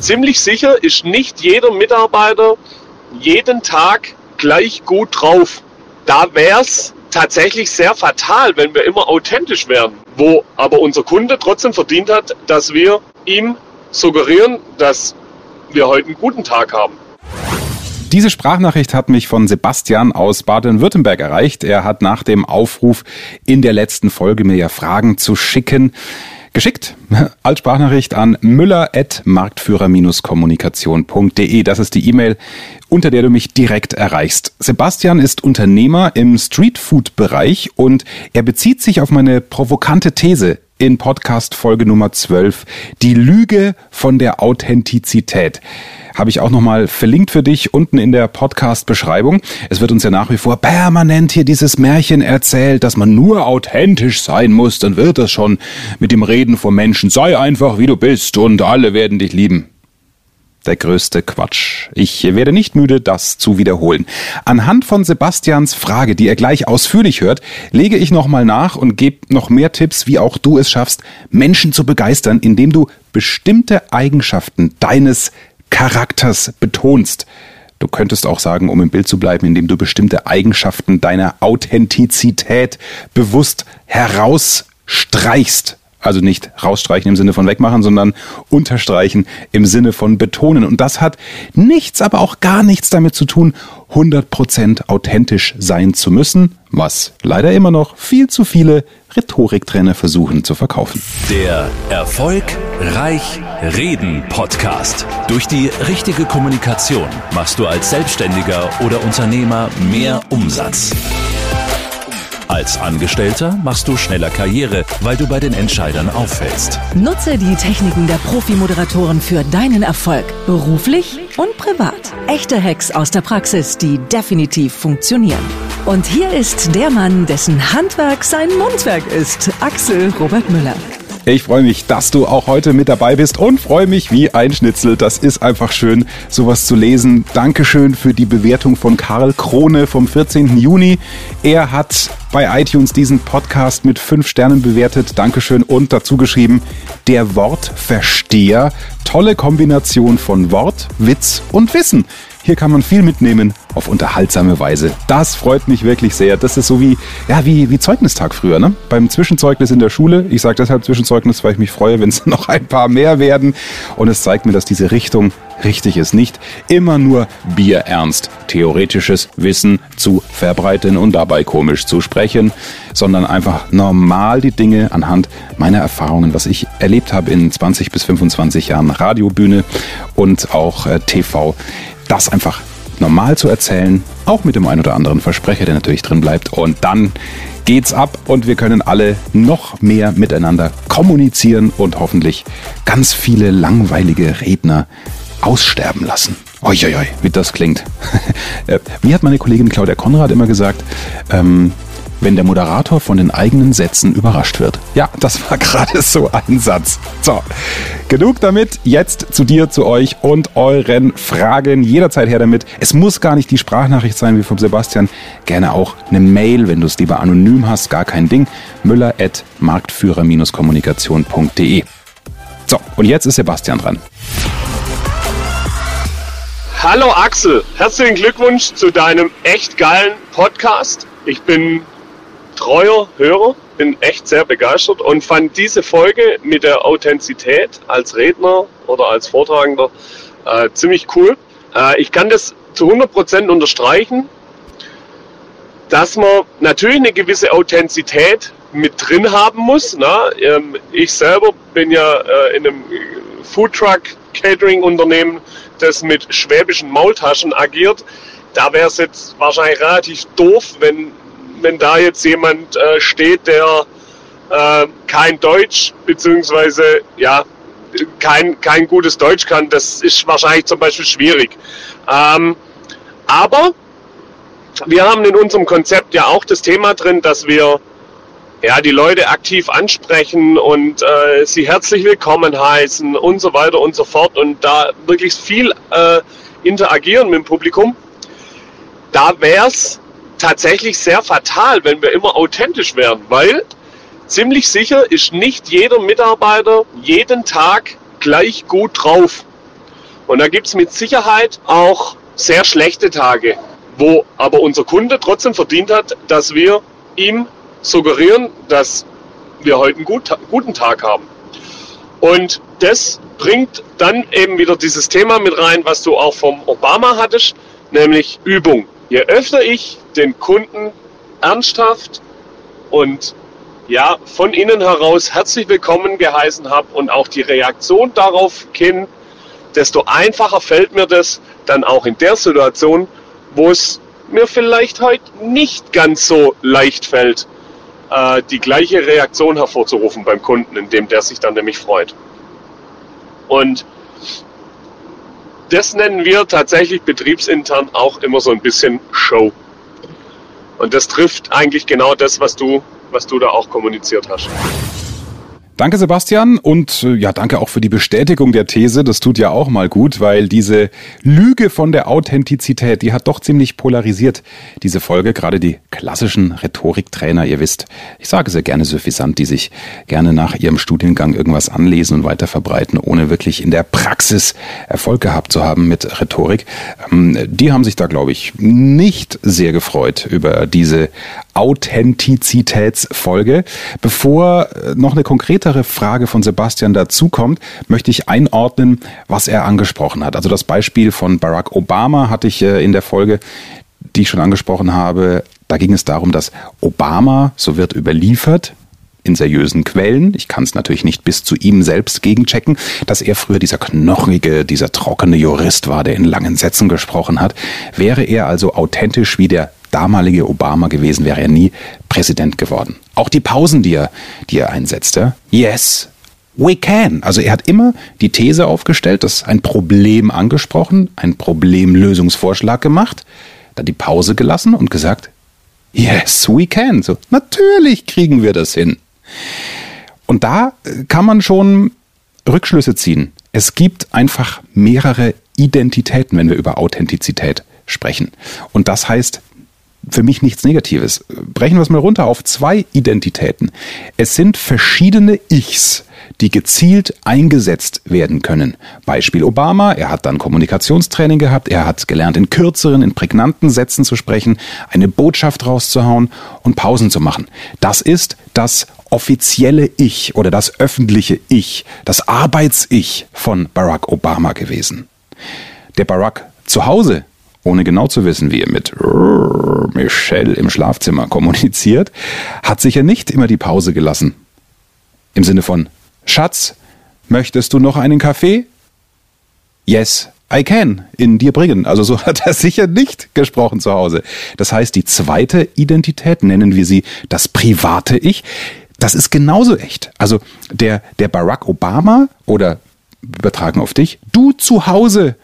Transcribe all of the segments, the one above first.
ziemlich sicher ist nicht jeder Mitarbeiter jeden Tag gleich gut drauf. Da wäre es tatsächlich sehr fatal, wenn wir immer authentisch wären. Wo aber unser Kunde trotzdem verdient hat, dass wir ihm suggerieren, dass wir heute einen guten Tag haben. Diese Sprachnachricht hat mich von Sebastian aus Baden-Württemberg erreicht. Er hat nach dem Aufruf in der letzten Folge mir ja Fragen zu schicken geschickt als Sprachnachricht an müller.marktführer-kommunikation.de. Das ist die E-Mail, unter der du mich direkt erreichst. Sebastian ist Unternehmer im Streetfood-Bereich und er bezieht sich auf meine provokante These in Podcast Folge Nummer 12, die Lüge von der Authentizität habe ich auch nochmal verlinkt für dich unten in der Podcast-Beschreibung. Es wird uns ja nach wie vor permanent hier dieses Märchen erzählt, dass man nur authentisch sein muss, dann wird das schon mit dem Reden vor Menschen. Sei einfach wie du bist und alle werden dich lieben der größte Quatsch. Ich werde nicht müde, das zu wiederholen. Anhand von Sebastians Frage, die er gleich ausführlich hört, lege ich nochmal nach und gebe noch mehr Tipps, wie auch du es schaffst, Menschen zu begeistern, indem du bestimmte Eigenschaften deines Charakters betonst. Du könntest auch sagen, um im Bild zu bleiben, indem du bestimmte Eigenschaften deiner Authentizität bewusst herausstreichst. Also nicht rausstreichen im Sinne von wegmachen, sondern unterstreichen im Sinne von betonen. Und das hat nichts, aber auch gar nichts damit zu tun, 100% authentisch sein zu müssen, was leider immer noch viel zu viele Rhetoriktrainer versuchen zu verkaufen. Der Erfolg Reich Reden Podcast. Durch die richtige Kommunikation machst du als Selbstständiger oder Unternehmer mehr Umsatz. Als Angestellter machst du schneller Karriere, weil du bei den Entscheidern auffällst. Nutze die Techniken der Profi-Moderatoren für deinen Erfolg, beruflich und privat. Echte Hacks aus der Praxis, die definitiv funktionieren. Und hier ist der Mann, dessen Handwerk sein Mundwerk ist, Axel Robert Müller. Ich freue mich, dass du auch heute mit dabei bist und freue mich wie ein Schnitzel. Das ist einfach schön, sowas zu lesen. Dankeschön für die Bewertung von Karl Krone vom 14. Juni. Er hat bei iTunes diesen Podcast mit fünf Sternen bewertet. Dankeschön und dazu geschrieben, der Wortversteher. Tolle Kombination von Wort, Witz und Wissen. Hier kann man viel mitnehmen auf unterhaltsame Weise. Das freut mich wirklich sehr. Das ist so wie, ja, wie, wie Zeugnistag früher, ne? Beim Zwischenzeugnis in der Schule. Ich sage deshalb Zwischenzeugnis, weil ich mich freue, wenn es noch ein paar mehr werden. Und es zeigt mir, dass diese Richtung richtig ist. Nicht immer nur bierernst theoretisches Wissen zu verbreiten und dabei komisch zu sprechen, sondern einfach normal die Dinge anhand meiner Erfahrungen, was ich erlebt habe in 20 bis 25 Jahren Radiobühne und auch äh, TV das einfach normal zu erzählen, auch mit dem ein oder anderen Versprecher, der natürlich drin bleibt. Und dann geht's ab und wir können alle noch mehr miteinander kommunizieren und hoffentlich ganz viele langweilige Redner aussterben lassen. Uiuiui, wie das klingt. Äh, wie hat meine Kollegin Claudia Konrad immer gesagt, ähm, wenn der Moderator von den eigenen Sätzen überrascht wird. Ja, das war gerade so ein Satz. So, genug damit. Jetzt zu dir, zu euch und euren Fragen. Jederzeit her damit. Es muss gar nicht die Sprachnachricht sein wie vom Sebastian. Gerne auch eine Mail, wenn du es lieber anonym hast. Gar kein Ding. Müller at marktführer-kommunikation.de. So, und jetzt ist Sebastian dran. Hallo Axel, herzlichen Glückwunsch zu deinem echt geilen Podcast. Ich bin treuer Hörer, bin echt sehr begeistert und fand diese Folge mit der Authentizität als Redner oder als Vortragender äh, ziemlich cool. Äh, ich kann das zu 100% unterstreichen, dass man natürlich eine gewisse Authentizität mit drin haben muss. Na? Ähm, ich selber bin ja äh, in einem Foodtruck Catering Unternehmen, das mit schwäbischen Maultaschen agiert. Da wäre es jetzt wahrscheinlich relativ doof, wenn wenn da jetzt jemand äh, steht, der äh, kein Deutsch beziehungsweise ja kein, kein gutes Deutsch kann, das ist wahrscheinlich zum Beispiel schwierig. Ähm, aber wir haben in unserem Konzept ja auch das Thema drin, dass wir ja, die Leute aktiv ansprechen und äh, sie herzlich willkommen heißen und so weiter und so fort und da wirklich viel äh, interagieren mit dem Publikum. Da wäre es tatsächlich sehr fatal, wenn wir immer authentisch wären, weil ziemlich sicher ist nicht jeder Mitarbeiter jeden Tag gleich gut drauf. Und da gibt es mit Sicherheit auch sehr schlechte Tage, wo aber unser Kunde trotzdem verdient hat, dass wir ihm suggerieren, dass wir heute einen gut, guten Tag haben. Und das bringt dann eben wieder dieses Thema mit rein, was du auch vom Obama hattest, nämlich Übung. Je öfter ich den Kunden ernsthaft und ja, von innen heraus herzlich willkommen geheißen habe und auch die Reaktion darauf kenne, desto einfacher fällt mir das dann auch in der Situation, wo es mir vielleicht heute nicht ganz so leicht fällt, äh, die gleiche Reaktion hervorzurufen beim Kunden, indem der sich dann nämlich freut. Und das nennen wir tatsächlich betriebsintern auch immer so ein bisschen Show. Und das trifft eigentlich genau das, was du, was du da auch kommuniziert hast. Danke, Sebastian. Und äh, ja, danke auch für die Bestätigung der These. Das tut ja auch mal gut, weil diese Lüge von der Authentizität, die hat doch ziemlich polarisiert, diese Folge. Gerade die klassischen Rhetoriktrainer, ihr wisst, ich sage sehr gerne suffisant, die sich gerne nach ihrem Studiengang irgendwas anlesen und weiter verbreiten, ohne wirklich in der Praxis Erfolg gehabt zu haben mit Rhetorik. Ähm, die haben sich da, glaube ich, nicht sehr gefreut über diese Authentizitätsfolge. Bevor äh, noch eine konkretere Frage von Sebastian dazukommt, möchte ich einordnen, was er angesprochen hat. Also das Beispiel von Barack Obama hatte ich äh, in der Folge, die ich schon angesprochen habe. Da ging es darum, dass Obama, so wird überliefert, in seriösen Quellen, ich kann es natürlich nicht bis zu ihm selbst gegenchecken, dass er früher dieser knochige, dieser trockene Jurist war, der in langen Sätzen gesprochen hat. Wäre er also authentisch wie der damalige Obama gewesen, wäre er nie Präsident geworden. Auch die Pausen, die er, die er einsetzte. Yes, we can. Also er hat immer die These aufgestellt, das ein Problem angesprochen, ein Problemlösungsvorschlag gemacht, dann die Pause gelassen und gesagt, yes, we can. So, natürlich kriegen wir das hin. Und da kann man schon Rückschlüsse ziehen. Es gibt einfach mehrere Identitäten, wenn wir über Authentizität sprechen. Und das heißt, für mich nichts Negatives. Brechen wir es mal runter auf zwei Identitäten. Es sind verschiedene Ichs, die gezielt eingesetzt werden können. Beispiel Obama, er hat dann Kommunikationstraining gehabt, er hat gelernt, in kürzeren, in prägnanten Sätzen zu sprechen, eine Botschaft rauszuhauen und Pausen zu machen. Das ist das offizielle Ich oder das öffentliche Ich, das Arbeits-Ich von Barack Obama gewesen. Der Barack zu Hause ohne genau zu wissen, wie er mit Michelle im Schlafzimmer kommuniziert, hat sicher nicht immer die Pause gelassen. Im Sinne von Schatz, möchtest du noch einen Kaffee? Yes, I can in dir bringen. Also so hat er sicher nicht gesprochen zu Hause. Das heißt, die zweite Identität, nennen wir sie das private Ich, das ist genauso echt. Also der, der Barack Obama oder übertragen auf dich, du zu Hause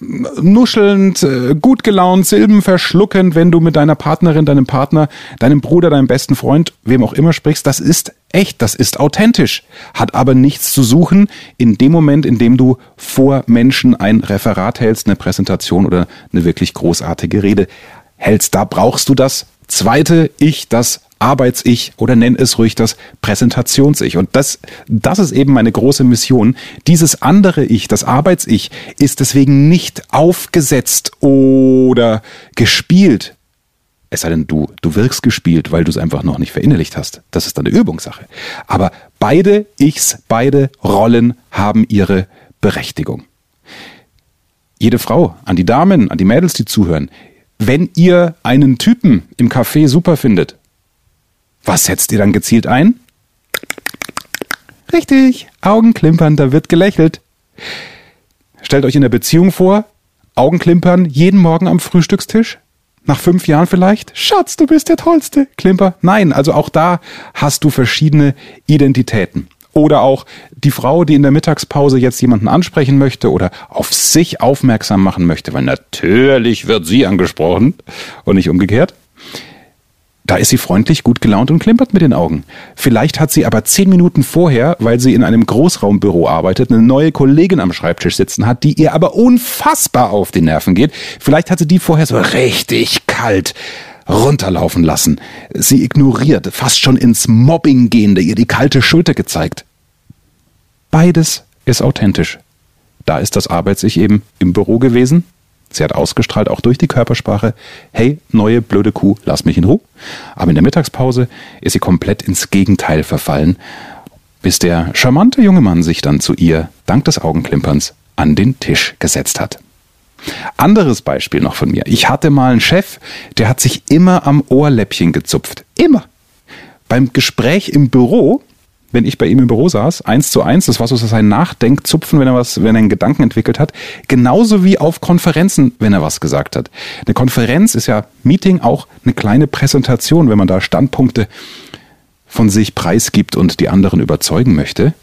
nuschelnd, äh, gut gelaunt, Silben verschluckend, wenn du mit deiner Partnerin, deinem Partner, deinem Bruder, deinem besten Freund, wem auch immer sprichst, das ist echt, das ist authentisch, hat aber nichts zu suchen in dem Moment, in dem du vor Menschen ein Referat hältst, eine Präsentation oder eine wirklich großartige Rede hältst. Da brauchst du das zweite Ich, das Arbeits-Ich oder nenn es ruhig das Präsentations-Ich. Und das, das ist eben meine große Mission. Dieses andere Ich, das Arbeits-Ich, ist deswegen nicht aufgesetzt oder gespielt. Es sei denn, du, du wirkst gespielt, weil du es einfach noch nicht verinnerlicht hast. Das ist dann eine Übungssache. Aber beide Ichs, beide Rollen haben ihre Berechtigung. Jede Frau, an die Damen, an die Mädels, die zuhören, wenn ihr einen Typen im Café super findet, was setzt ihr dann gezielt ein? Richtig, Augenklimpern, da wird gelächelt. Stellt euch in der Beziehung vor, Augenklimpern jeden Morgen am Frühstückstisch? Nach fünf Jahren vielleicht? Schatz, du bist der Tollste. Klimper. Nein, also auch da hast du verschiedene Identitäten. Oder auch die Frau, die in der Mittagspause jetzt jemanden ansprechen möchte oder auf sich aufmerksam machen möchte, weil natürlich wird sie angesprochen und nicht umgekehrt. Da ist sie freundlich, gut gelaunt und klimpert mit den Augen. Vielleicht hat sie aber zehn Minuten vorher, weil sie in einem Großraumbüro arbeitet, eine neue Kollegin am Schreibtisch sitzen hat, die ihr aber unfassbar auf die Nerven geht. Vielleicht hat sie die vorher so richtig kalt runterlaufen lassen. Sie ignoriert, fast schon ins Mobbing gehende, ihr die kalte Schulter gezeigt. Beides ist authentisch. Da ist das Arbeits-Ich eben im Büro gewesen. Sie hat ausgestrahlt, auch durch die Körpersprache, hey, neue blöde Kuh, lass mich in Ruhe. Aber in der Mittagspause ist sie komplett ins Gegenteil verfallen, bis der charmante junge Mann sich dann zu ihr, dank des Augenklimperns, an den Tisch gesetzt hat. Anderes Beispiel noch von mir. Ich hatte mal einen Chef, der hat sich immer am Ohrläppchen gezupft. Immer. Beim Gespräch im Büro, wenn ich bei ihm im Büro saß, eins zu eins, das war so sein Nachdenkzupfen, wenn er was, wenn er einen Gedanken entwickelt hat, genauso wie auf Konferenzen, wenn er was gesagt hat. Eine Konferenz ist ja Meeting auch eine kleine Präsentation, wenn man da Standpunkte von sich preisgibt und die anderen überzeugen möchte.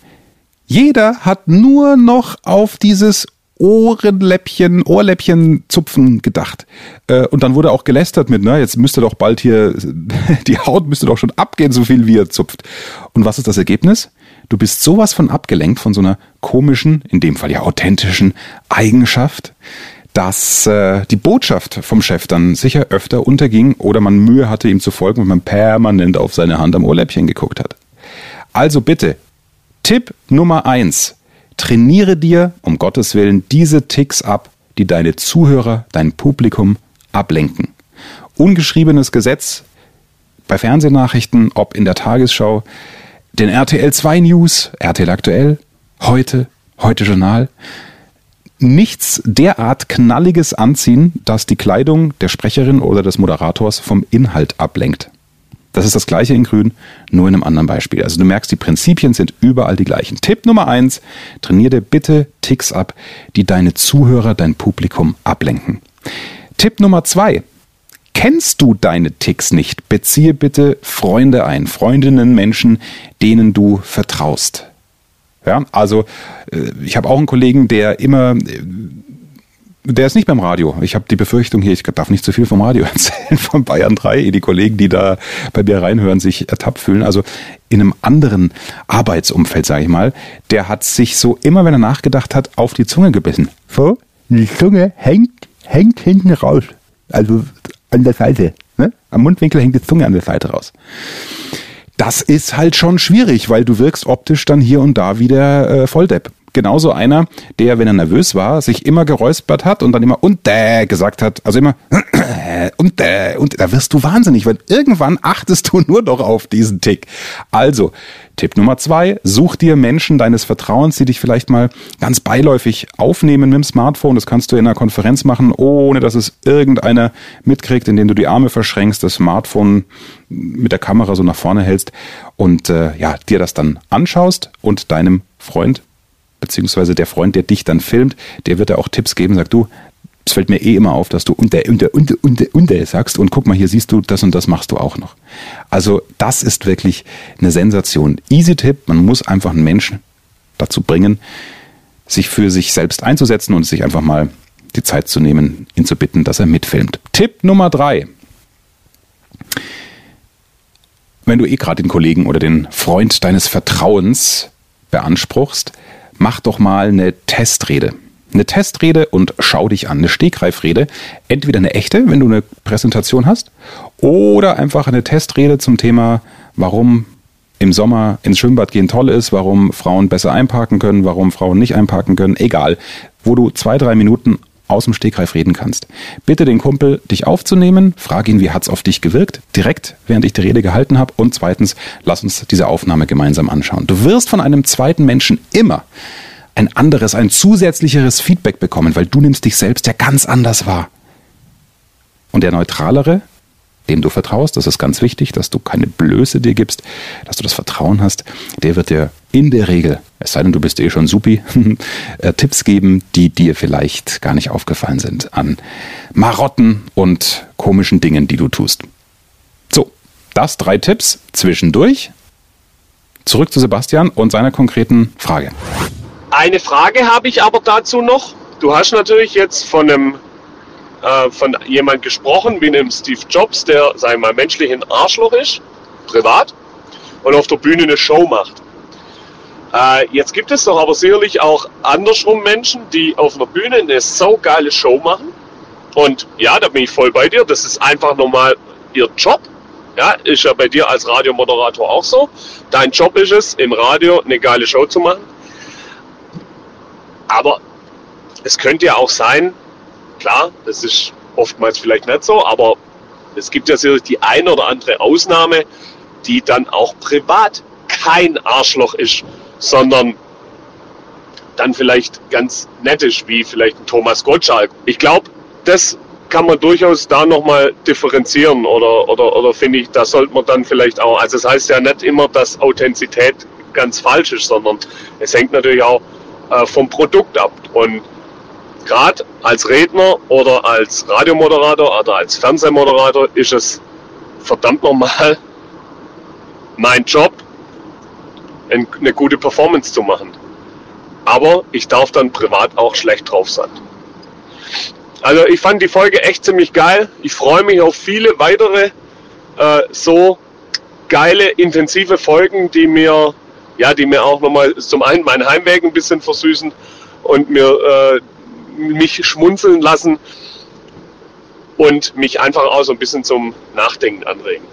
Jeder hat nur noch auf dieses Ohrenläppchen, Ohrläppchen zupfen gedacht. Äh, und dann wurde auch gelästert mit, na, jetzt müsste doch bald hier, die Haut müsste doch schon abgehen, so viel wie er zupft. Und was ist das Ergebnis? Du bist sowas von abgelenkt von so einer komischen, in dem Fall ja authentischen Eigenschaft, dass äh, die Botschaft vom Chef dann sicher öfter unterging oder man Mühe hatte, ihm zu folgen, wenn man permanent auf seine Hand am Ohrläppchen geguckt hat. Also bitte, Tipp Nummer eins trainiere dir, um Gottes Willen, diese Ticks ab, die deine Zuhörer, dein Publikum ablenken. Ungeschriebenes Gesetz bei Fernsehnachrichten, ob in der Tagesschau, den RTL 2 News, RTL aktuell, heute, heute Journal, nichts derart Knalliges anziehen, dass die Kleidung der Sprecherin oder des Moderators vom Inhalt ablenkt. Das ist das gleiche in Grün, nur in einem anderen Beispiel. Also du merkst, die Prinzipien sind überall die gleichen. Tipp Nummer eins, trainiere bitte Ticks ab, die deine Zuhörer, dein Publikum ablenken. Tipp Nummer zwei, kennst du deine Ticks nicht, beziehe bitte Freunde ein, Freundinnen, Menschen, denen du vertraust. Ja, also äh, ich habe auch einen Kollegen, der immer äh, der ist nicht beim Radio. Ich habe die Befürchtung hier, ich darf nicht zu viel vom Radio erzählen, von Bayern 3, die Kollegen, die da bei mir reinhören, sich ertappt fühlen. Also in einem anderen Arbeitsumfeld, sage ich mal, der hat sich so immer, wenn er nachgedacht hat, auf die Zunge gebissen. So, die Zunge hängt, hängt hinten raus. Also an der Seite. Ne? Am Mundwinkel hängt die Zunge an der Seite raus. Das ist halt schon schwierig, weil du wirkst optisch dann hier und da wie der äh, Volldepp genauso einer, der, wenn er nervös war, sich immer geräuspert hat und dann immer und äh gesagt hat. Also immer und äh und da wirst du wahnsinnig, weil irgendwann achtest du nur noch auf diesen Tick. Also, Tipp Nummer zwei, such dir Menschen deines Vertrauens, die dich vielleicht mal ganz beiläufig aufnehmen mit dem Smartphone. Das kannst du in einer Konferenz machen, ohne dass es irgendeiner mitkriegt, indem du die Arme verschränkst, das Smartphone mit der Kamera so nach vorne hältst und äh, ja, dir das dann anschaust und deinem Freund beziehungsweise der Freund, der dich dann filmt, der wird da auch Tipps geben, sagt du, es fällt mir eh immer auf, dass du unter, unter, unter, unter, unter sagst und guck mal, hier siehst du, das und das machst du auch noch. Also das ist wirklich eine Sensation. Easy Tipp, man muss einfach einen Menschen dazu bringen, sich für sich selbst einzusetzen und sich einfach mal die Zeit zu nehmen, ihn zu bitten, dass er mitfilmt. Tipp Nummer drei. Wenn du eh gerade den Kollegen oder den Freund deines Vertrauens beanspruchst, mach doch mal eine Testrede. Eine Testrede und schau dich an. Eine Stegreifrede. Entweder eine echte, wenn du eine Präsentation hast, oder einfach eine Testrede zum Thema, warum im Sommer ins Schwimmbad gehen toll ist, warum Frauen besser einparken können, warum Frauen nicht einparken können. Egal. Wo du zwei, drei Minuten aus dem Stegreif reden kannst. Bitte den Kumpel, dich aufzunehmen, frag ihn, wie hat's auf dich gewirkt, direkt, während ich die Rede gehalten habe. Und zweitens, lass uns diese Aufnahme gemeinsam anschauen. Du wirst von einem zweiten Menschen immer ein anderes, ein zusätzlicheres Feedback bekommen, weil du nimmst dich selbst ja ganz anders wahr. Und der neutralere, dem du vertraust, das ist ganz wichtig, dass du keine Blöße dir gibst, dass du das Vertrauen hast, der wird dir in der Regel, es sei denn, du bist eh schon supi, äh, Tipps geben, die dir vielleicht gar nicht aufgefallen sind an Marotten und komischen Dingen, die du tust. So, das drei Tipps zwischendurch. Zurück zu Sebastian und seiner konkreten Frage. Eine Frage habe ich aber dazu noch. Du hast natürlich jetzt von einem äh, von jemand gesprochen, wie einem Steve Jobs, der, sagen wir mal, menschlich ein Arschloch ist, privat, und auf der Bühne eine Show macht. Äh, jetzt gibt es doch aber sicherlich auch andersrum Menschen, die auf einer Bühne eine saugeile Show machen. Und ja, da bin ich voll bei dir. Das ist einfach normal ihr Job. Ja, ist ja bei dir als Radiomoderator auch so. Dein Job ist es, im Radio eine geile Show zu machen. Aber es könnte ja auch sein, klar, das ist oftmals vielleicht nicht so, aber es gibt ja sicherlich die eine oder andere Ausnahme, die dann auch privat kein Arschloch ist, sondern dann vielleicht ganz nett ist, wie vielleicht ein Thomas Gottschalk. Ich glaube, das kann man durchaus da nochmal differenzieren oder, oder, oder finde ich, da sollte man dann vielleicht auch, also es das heißt ja nicht immer, dass Authentizität ganz falsch ist, sondern es hängt natürlich auch äh, vom Produkt ab. Und gerade als Redner oder als Radiomoderator oder als Fernsehmoderator ist es verdammt normal, mein Job, eine gute Performance zu machen. Aber ich darf dann privat auch schlecht drauf sein. Also ich fand die Folge echt ziemlich geil. Ich freue mich auf viele weitere äh, so geile, intensive Folgen, die mir, ja, die mir auch nochmal zum einen meinen Heimweg ein bisschen versüßen und mir äh, mich schmunzeln lassen und mich einfach auch so ein bisschen zum Nachdenken anregen.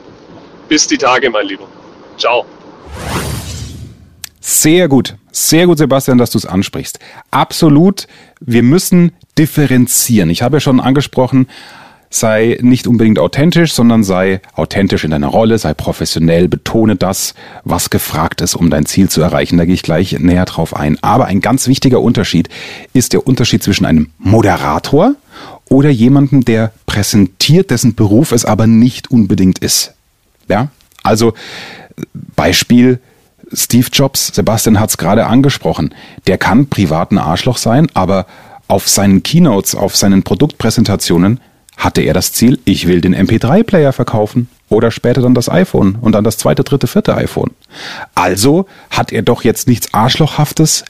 Bis die Tage, mein Lieber. Ciao. Sehr gut, sehr gut, Sebastian, dass du es ansprichst. Absolut, wir müssen differenzieren. Ich habe ja schon angesprochen, sei nicht unbedingt authentisch, sondern sei authentisch in deiner Rolle, sei professionell, betone das, was gefragt ist, um dein Ziel zu erreichen. Da gehe ich gleich näher drauf ein. Aber ein ganz wichtiger Unterschied ist der Unterschied zwischen einem Moderator oder jemandem, der präsentiert, dessen Beruf es aber nicht unbedingt ist. Ja? Also Beispiel Steve Jobs, Sebastian hat es gerade angesprochen, der kann privat ein Arschloch sein, aber auf seinen Keynotes, auf seinen Produktpräsentationen hatte er das Ziel, ich will den MP3-Player verkaufen oder später dann das iPhone und dann das zweite, dritte, vierte iPhone. Also hat er doch jetzt nichts Arschlochhaftes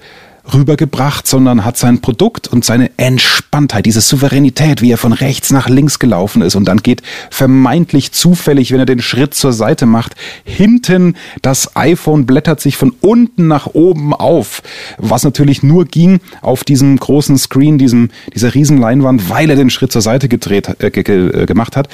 rübergebracht, sondern hat sein Produkt und seine Entspanntheit, diese Souveränität, wie er von rechts nach links gelaufen ist und dann geht vermeintlich zufällig, wenn er den Schritt zur Seite macht, hinten das iPhone blättert sich von unten nach oben auf, was natürlich nur ging auf diesem großen Screen, diesem, dieser Riesenleinwand, weil er den Schritt zur Seite gedreht, äh, äh gemacht hat.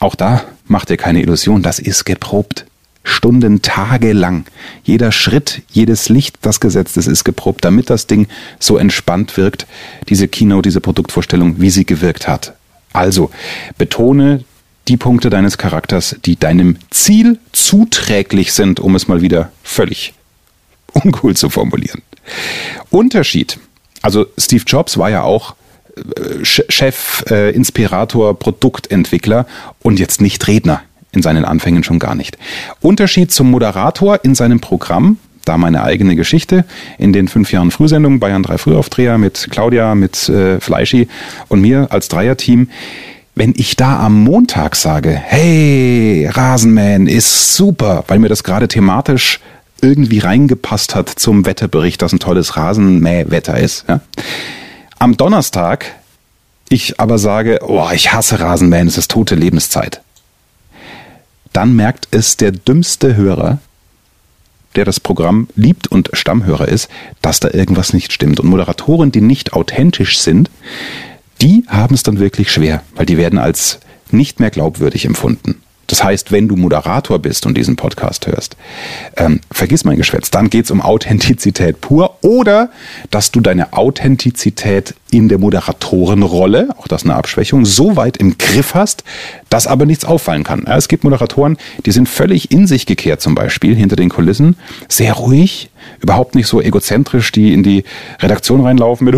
Auch da macht er keine Illusion, das ist geprobt. Stunden, Tage lang. Jeder Schritt, jedes Licht, das gesetzt ist, ist geprobt, damit das Ding so entspannt wirkt, diese Keynote, diese Produktvorstellung, wie sie gewirkt hat. Also, betone die Punkte deines Charakters, die deinem Ziel zuträglich sind, um es mal wieder völlig uncool zu formulieren. Unterschied. Also Steve Jobs war ja auch äh, Chef, äh, Inspirator, Produktentwickler und jetzt nicht Redner in seinen Anfängen schon gar nicht. Unterschied zum Moderator in seinem Programm, da meine eigene Geschichte in den fünf Jahren Frühsendung Bayern 3 Frühaufdreher mit Claudia, mit äh, Fleischi und mir als Dreierteam. Wenn ich da am Montag sage, hey, Rasenmähen ist super, weil mir das gerade thematisch irgendwie reingepasst hat zum Wetterbericht, dass ein tolles Rasenmähwetter ist. Ja? Am Donnerstag ich aber sage, oh, ich hasse Rasenmähen, es ist tote Lebenszeit dann merkt es der dümmste Hörer, der das Programm liebt und Stammhörer ist, dass da irgendwas nicht stimmt. Und Moderatoren, die nicht authentisch sind, die haben es dann wirklich schwer, weil die werden als nicht mehr glaubwürdig empfunden. Das heißt, wenn du Moderator bist und diesen Podcast hörst, ähm, vergiss mein Geschwätz, dann geht es um Authentizität pur oder dass du deine Authentizität in der Moderatorenrolle, auch das eine Abschwächung, so weit im Griff hast, dass aber nichts auffallen kann. Es gibt Moderatoren, die sind völlig in sich gekehrt zum Beispiel, hinter den Kulissen, sehr ruhig, überhaupt nicht so egozentrisch, die in die Redaktion reinlaufen mit,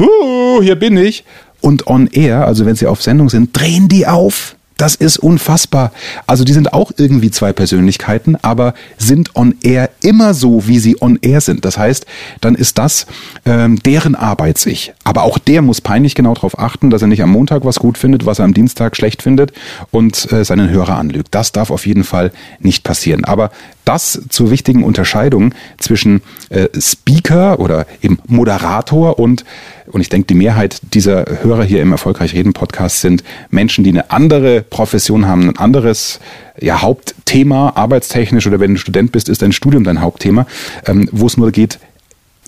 hier bin ich. Und on air, also wenn sie auf Sendung sind, drehen die auf das ist unfassbar. Also die sind auch irgendwie zwei Persönlichkeiten, aber sind on air immer so, wie sie on air sind. Das heißt, dann ist das ähm, deren Arbeit sich. Aber auch der muss peinlich genau darauf achten, dass er nicht am Montag was gut findet, was er am Dienstag schlecht findet und äh, seinen Hörer anlügt. Das darf auf jeden Fall nicht passieren. Aber das zur wichtigen Unterscheidung zwischen äh, Speaker oder eben Moderator und und ich denke, die Mehrheit dieser Hörer hier im Erfolgreich Reden Podcast sind Menschen, die eine andere Profession haben, ein anderes ja, Hauptthema, arbeitstechnisch oder wenn du Student bist, ist dein Studium dein Hauptthema, ähm, wo es nur geht,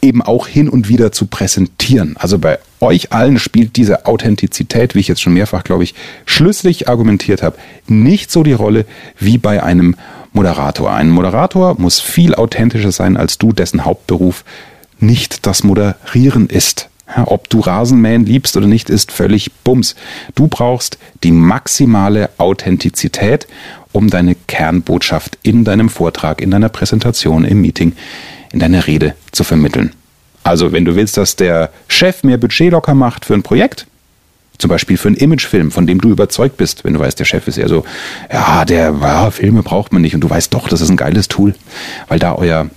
eben auch hin und wieder zu präsentieren. Also bei euch allen spielt diese Authentizität, wie ich jetzt schon mehrfach, glaube ich, schlüssig argumentiert habe, nicht so die Rolle wie bei einem Moderator. Ein Moderator muss viel authentischer sein als du, dessen Hauptberuf nicht das Moderieren ist. Ja, ob du Rasenmähen liebst oder nicht, ist völlig Bums. Du brauchst die maximale Authentizität, um deine Kernbotschaft in deinem Vortrag, in deiner Präsentation, im Meeting, in deiner Rede zu vermitteln. Also, wenn du willst, dass der Chef mehr Budget locker macht für ein Projekt, zum Beispiel für einen Imagefilm, von dem du überzeugt bist, wenn du weißt, der Chef ist eher so, ja, der, ja, Filme braucht man nicht und du weißt doch, das ist ein geiles Tool, weil da euer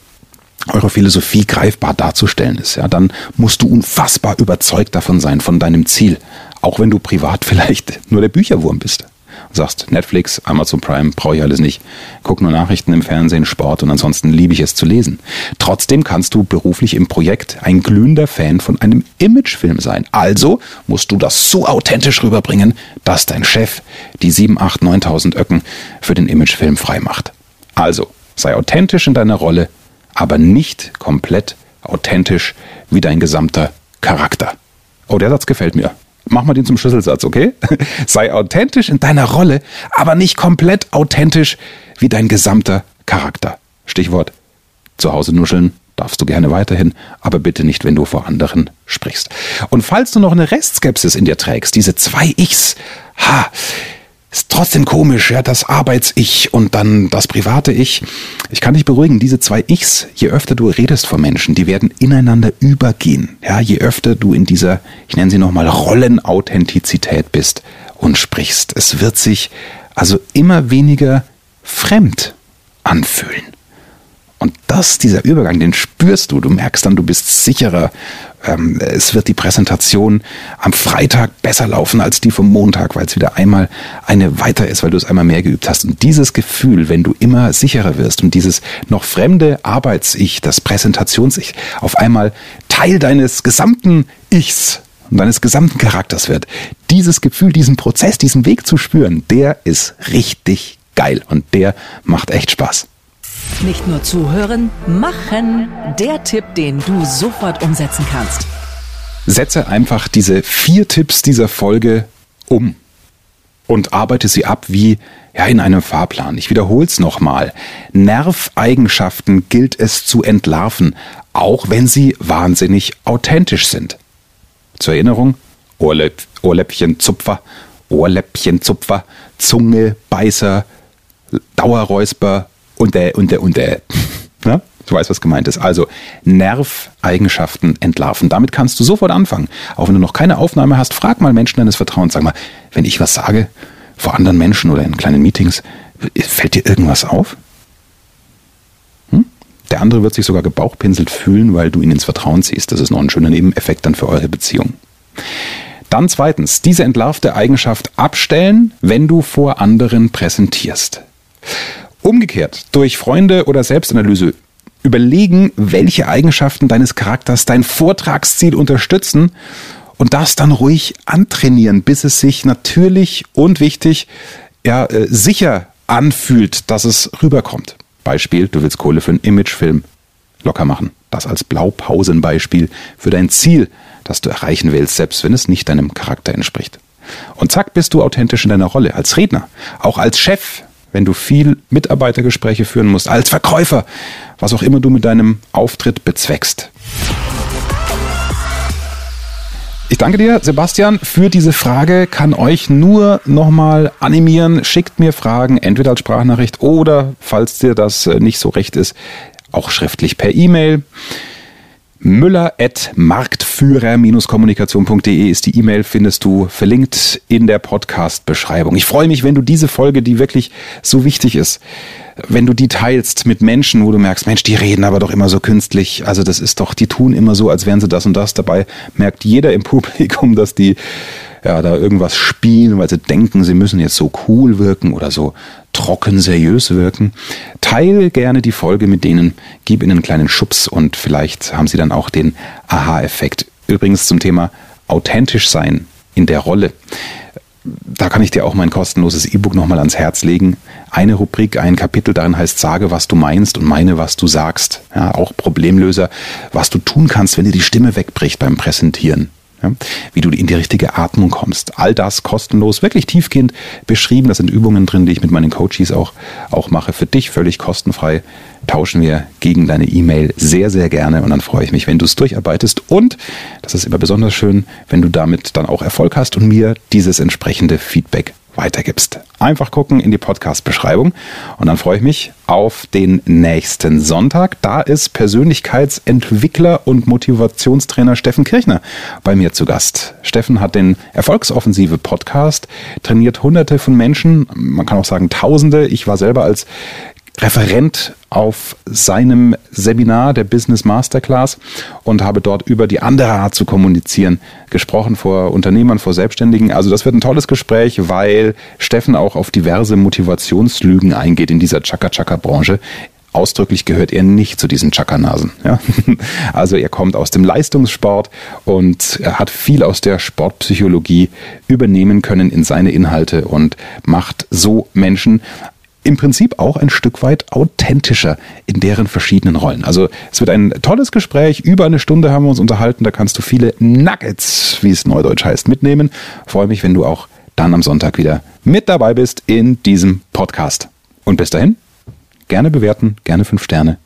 eure Philosophie greifbar darzustellen ist, ja, dann musst du unfassbar überzeugt davon sein, von deinem Ziel. Auch wenn du privat vielleicht nur der Bücherwurm bist sagst, Netflix, Amazon Prime, brauche ich alles nicht. Guck nur Nachrichten im Fernsehen, Sport und ansonsten liebe ich es zu lesen. Trotzdem kannst du beruflich im Projekt ein glühender Fan von einem Imagefilm sein. Also musst du das so authentisch rüberbringen, dass dein Chef die 7, 8, 9.000 Öcken für den Imagefilm freimacht. Also, sei authentisch in deiner Rolle, aber nicht komplett authentisch wie dein gesamter Charakter. Oh, der Satz gefällt mir. Mach mal den zum Schlüsselsatz, okay? Sei authentisch in deiner Rolle, aber nicht komplett authentisch wie dein gesamter Charakter. Stichwort zu Hause nuscheln darfst du gerne weiterhin, aber bitte nicht, wenn du vor anderen sprichst. Und falls du noch eine Restskepsis in dir trägst, diese zwei Ichs, ha, ist trotzdem komisch, ja, das Arbeits-Ich und dann das private Ich. Ich kann dich beruhigen, diese zwei Ichs, je öfter du redest vor Menschen, die werden ineinander übergehen. Ja, je öfter du in dieser, ich nenne sie nochmal Rollenauthentizität bist und sprichst. Es wird sich also immer weniger fremd anfühlen. Und das, dieser Übergang, den spürst du. Du merkst dann, du bist sicherer. Ähm, es wird die Präsentation am Freitag besser laufen als die vom Montag, weil es wieder einmal eine weiter ist, weil du es einmal mehr geübt hast. Und dieses Gefühl, wenn du immer sicherer wirst und dieses noch fremde Arbeits-Ich, das Präsentations-Ich, auf einmal Teil deines gesamten Ichs und deines gesamten Charakters wird, dieses Gefühl, diesen Prozess, diesen Weg zu spüren, der ist richtig geil und der macht echt Spaß. Nicht nur zuhören, machen. Der Tipp, den du sofort umsetzen kannst. Setze einfach diese vier Tipps dieser Folge um und arbeite sie ab wie ja, in einem Fahrplan. Ich wiederhole es nochmal. Nerveigenschaften gilt es zu entlarven, auch wenn sie wahnsinnig authentisch sind. Zur Erinnerung, Ohrläpp, Ohrläppchenzupfer, Ohrläppchenzupfer, Zunge, Beißer, Dauerräusper, und der, und der, und der. Ne? Du weißt, was gemeint ist. Also Nerveigenschaften entlarven. Damit kannst du sofort anfangen. Auch wenn du noch keine Aufnahme hast, frag mal Menschen deines Vertrauens. Sag mal, wenn ich was sage vor anderen Menschen oder in kleinen Meetings, fällt dir irgendwas auf? Hm? Der andere wird sich sogar gebauchpinselt fühlen, weil du ihn ins Vertrauen ziehst. Das ist noch ein schöner Nebeneffekt dann für eure Beziehung. Dann zweitens, diese entlarvte Eigenschaft abstellen, wenn du vor anderen präsentierst. Umgekehrt, durch Freunde oder Selbstanalyse überlegen, welche Eigenschaften deines Charakters dein Vortragsziel unterstützen und das dann ruhig antrainieren, bis es sich natürlich und wichtig, ja, äh, sicher anfühlt, dass es rüberkommt. Beispiel, du willst Kohle für einen Imagefilm locker machen. Das als Blaupausenbeispiel für dein Ziel, das du erreichen willst, selbst wenn es nicht deinem Charakter entspricht. Und zack, bist du authentisch in deiner Rolle als Redner, auch als Chef, wenn du viel Mitarbeitergespräche führen musst, als Verkäufer, was auch immer du mit deinem Auftritt bezweckst. Ich danke dir, Sebastian, für diese Frage. Kann euch nur nochmal animieren. Schickt mir Fragen, entweder als Sprachnachricht oder, falls dir das äh, nicht so recht ist, auch schriftlich per E-Mail. Müller.marktführer-kommunikation.de ist die E-Mail, findest du verlinkt in der Podcast-Beschreibung. Ich freue mich, wenn du diese Folge, die wirklich so wichtig ist, wenn du die teilst mit Menschen, wo du merkst, Mensch, die reden aber doch immer so künstlich. Also das ist doch, die tun immer so, als wären sie das und das. Dabei merkt jeder im Publikum, dass die ja, da irgendwas spielen, weil sie denken, sie müssen jetzt so cool wirken oder so trocken seriös wirken. Teile gerne die Folge mit denen, gib ihnen einen kleinen Schubs und vielleicht haben sie dann auch den Aha-Effekt. Übrigens zum Thema authentisch sein in der Rolle. Da kann ich dir auch mein kostenloses E-Book nochmal ans Herz legen. Eine Rubrik, ein Kapitel darin heißt Sage, was du meinst und meine, was du sagst. Ja, auch Problemlöser, was du tun kannst, wenn dir die Stimme wegbricht beim Präsentieren. Ja? Wie du in die richtige Atmung kommst. All das kostenlos, wirklich tiefgehend beschrieben. Das sind Übungen drin, die ich mit meinen Coaches auch, auch mache. Für dich völlig kostenfrei tauschen wir gegen deine E-Mail sehr, sehr gerne. Und dann freue ich mich, wenn du es durcharbeitest. Und das ist immer besonders schön, wenn du damit dann auch Erfolg hast und mir dieses entsprechende Feedback weitergibst. Einfach gucken in die Podcast-Beschreibung und dann freue ich mich auf den nächsten Sonntag. Da ist Persönlichkeitsentwickler und Motivationstrainer Steffen Kirchner bei mir zu Gast. Steffen hat den Erfolgsoffensive Podcast, trainiert hunderte von Menschen, man kann auch sagen Tausende. Ich war selber als Referent auf seinem Seminar der Business Masterclass und habe dort über die andere Art zu kommunizieren gesprochen vor Unternehmern, vor Selbstständigen. Also das wird ein tolles Gespräch, weil Steffen auch auf diverse Motivationslügen eingeht in dieser Chaka-Chaka-Branche. Ausdrücklich gehört er nicht zu diesen Chakanasen. Ja? Also er kommt aus dem Leistungssport und hat viel aus der Sportpsychologie übernehmen können in seine Inhalte und macht so Menschen im Prinzip auch ein Stück weit authentischer in deren verschiedenen Rollen. Also es wird ein tolles Gespräch. Über eine Stunde haben wir uns unterhalten. Da kannst du viele Nuggets, wie es neudeutsch heißt, mitnehmen. freue mich, wenn du auch dann am Sonntag wieder mit dabei bist in diesem Podcast. Und bis dahin, gerne bewerten, gerne fünf Sterne.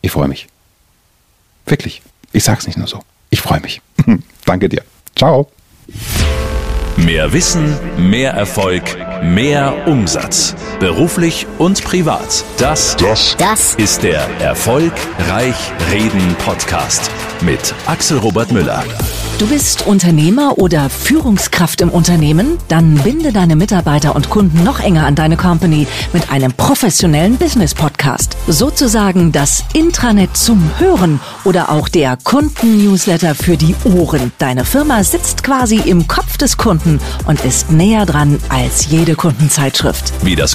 Ich freue mich. Wirklich. Ich sag's nicht nur so. Ich freue mich. Danke dir. Ciao. Mehr Wissen, mehr Erfolg, mehr Umsatz. Beruflich und privat. Das, das, das ist der Erfolgreich Reden Podcast mit Axel Robert Müller. Du bist Unternehmer oder Führungskraft im Unternehmen? Dann binde deine Mitarbeiter und Kunden noch enger an deine Company mit einem professionellen Business Podcast. Sozusagen das Intranet zum Hören oder auch der Kunden-Newsletter für die Ohren. Deine Firma sitzt quasi im Kopf des Kunden und ist näher dran als jede Kundenzeitschrift. Wie das